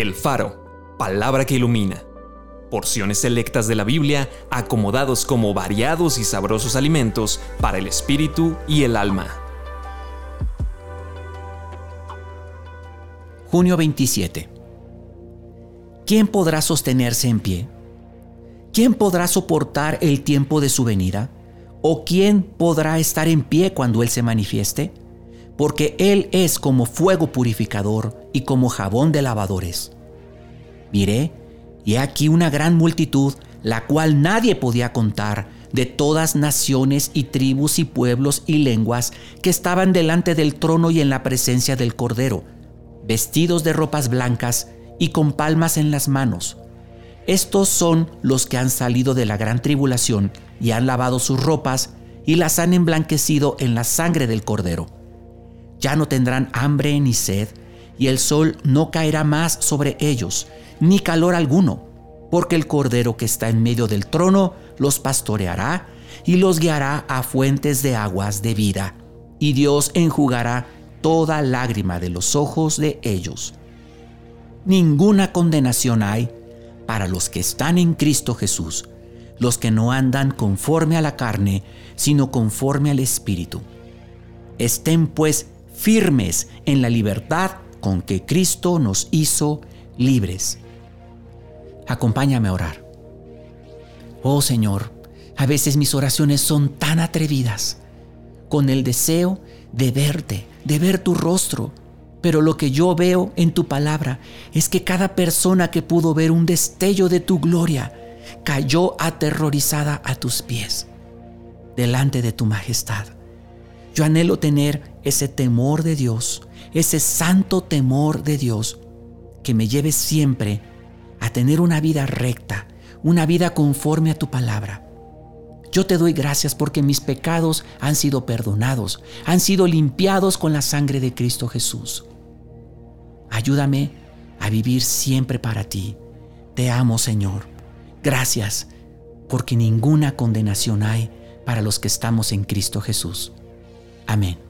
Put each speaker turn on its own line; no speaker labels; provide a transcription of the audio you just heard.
El Faro, palabra que ilumina. Porciones selectas de la Biblia acomodados como variados y sabrosos alimentos para el espíritu y el alma.
Junio 27. ¿Quién podrá sostenerse en pie? ¿Quién podrá soportar el tiempo de su venida? ¿O quién podrá estar en pie cuando Él se manifieste? Porque Él es como fuego purificador y como jabón de lavadores. Miré, y aquí una gran multitud, la cual nadie podía contar, de todas naciones y tribus y pueblos y lenguas que estaban delante del trono y en la presencia del Cordero, vestidos de ropas blancas y con palmas en las manos. Estos son los que han salido de la gran tribulación y han lavado sus ropas y las han emblanquecido en la sangre del Cordero. Ya no tendrán hambre ni sed, y el sol no caerá más sobre ellos, ni calor alguno, porque el Cordero que está en medio del trono los pastoreará y los guiará a fuentes de aguas de vida, y Dios enjugará toda lágrima de los ojos de ellos. Ninguna condenación hay para los que están en Cristo Jesús, los que no andan conforme a la carne, sino conforme al Espíritu. Estén pues firmes en la libertad con que Cristo nos hizo libres. Acompáñame a orar. Oh Señor, a veces mis oraciones son tan atrevidas, con el deseo de verte, de ver tu rostro, pero lo que yo veo en tu palabra es que cada persona que pudo ver un destello de tu gloria cayó aterrorizada a tus pies, delante de tu majestad. Yo anhelo tener ese temor de Dios, ese santo temor de Dios, que me lleve siempre a tener una vida recta, una vida conforme a tu palabra. Yo te doy gracias porque mis pecados han sido perdonados, han sido limpiados con la sangre de Cristo Jesús. Ayúdame a vivir siempre para ti. Te amo, Señor. Gracias, porque ninguna condenación hay para los que estamos en Cristo Jesús. Amén.